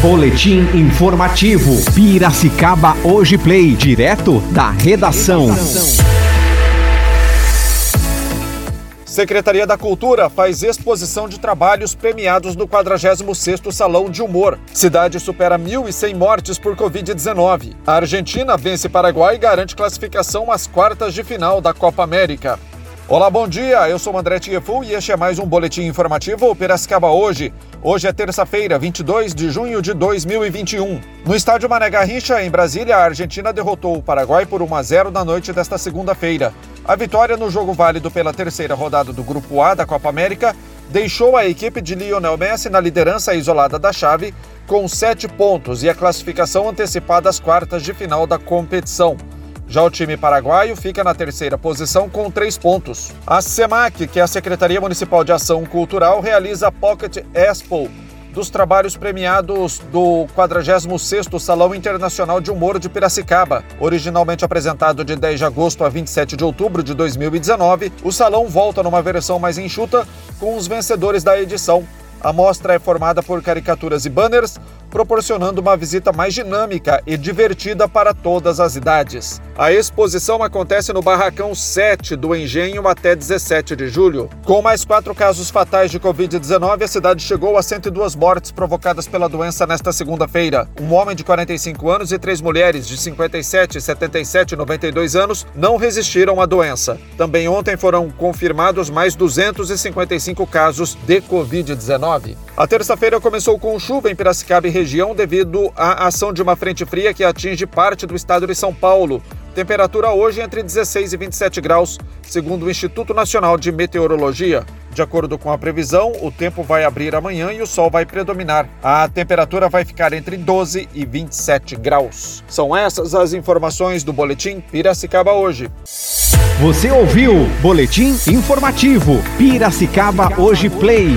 Boletim informativo. Piracicaba Hoje Play, direto da redação. Secretaria da Cultura faz exposição de trabalhos premiados no 46º Salão de Humor. Cidade supera 1.100 mortes por Covid-19. A Argentina vence Paraguai e garante classificação às quartas de final da Copa América. Olá, bom dia. Eu sou o André Tiefu e este é mais um boletim informativo Piracicaba hoje. Hoje é terça-feira, 22 de junho de 2021. No estádio Mané Garrincha, em Brasília, a Argentina derrotou o Paraguai por 1 a 0 na noite desta segunda-feira. A vitória no jogo válido pela terceira rodada do Grupo A da Copa América deixou a equipe de Lionel Messi na liderança isolada da chave com sete pontos e a classificação antecipada às quartas de final da competição. Já o time paraguaio fica na terceira posição com três pontos. A SEMAC, que é a Secretaria Municipal de Ação Cultural, realiza a Pocket Expo, dos trabalhos premiados do 46º Salão Internacional de Humor de Piracicaba. Originalmente apresentado de 10 de agosto a 27 de outubro de 2019, o salão volta numa versão mais enxuta com os vencedores da edição. A mostra é formada por caricaturas e banners, proporcionando uma visita mais dinâmica e divertida para todas as idades. A exposição acontece no Barracão 7 do Engenho até 17 de julho. Com mais quatro casos fatais de Covid-19, a cidade chegou a 102 mortes provocadas pela doença nesta segunda-feira. Um homem de 45 anos e três mulheres de 57, 77 e 92 anos não resistiram à doença. Também ontem foram confirmados mais 255 casos de Covid-19. A terça-feira começou com chuva em Piracicaba e região devido à ação de uma frente fria que atinge parte do estado de São Paulo. Temperatura hoje entre 16 e 27 graus, segundo o Instituto Nacional de Meteorologia. De acordo com a previsão, o tempo vai abrir amanhã e o sol vai predominar. A temperatura vai ficar entre 12 e 27 graus. São essas as informações do Boletim Piracicaba hoje. Você ouviu Boletim Informativo Piracicaba Hoje Play.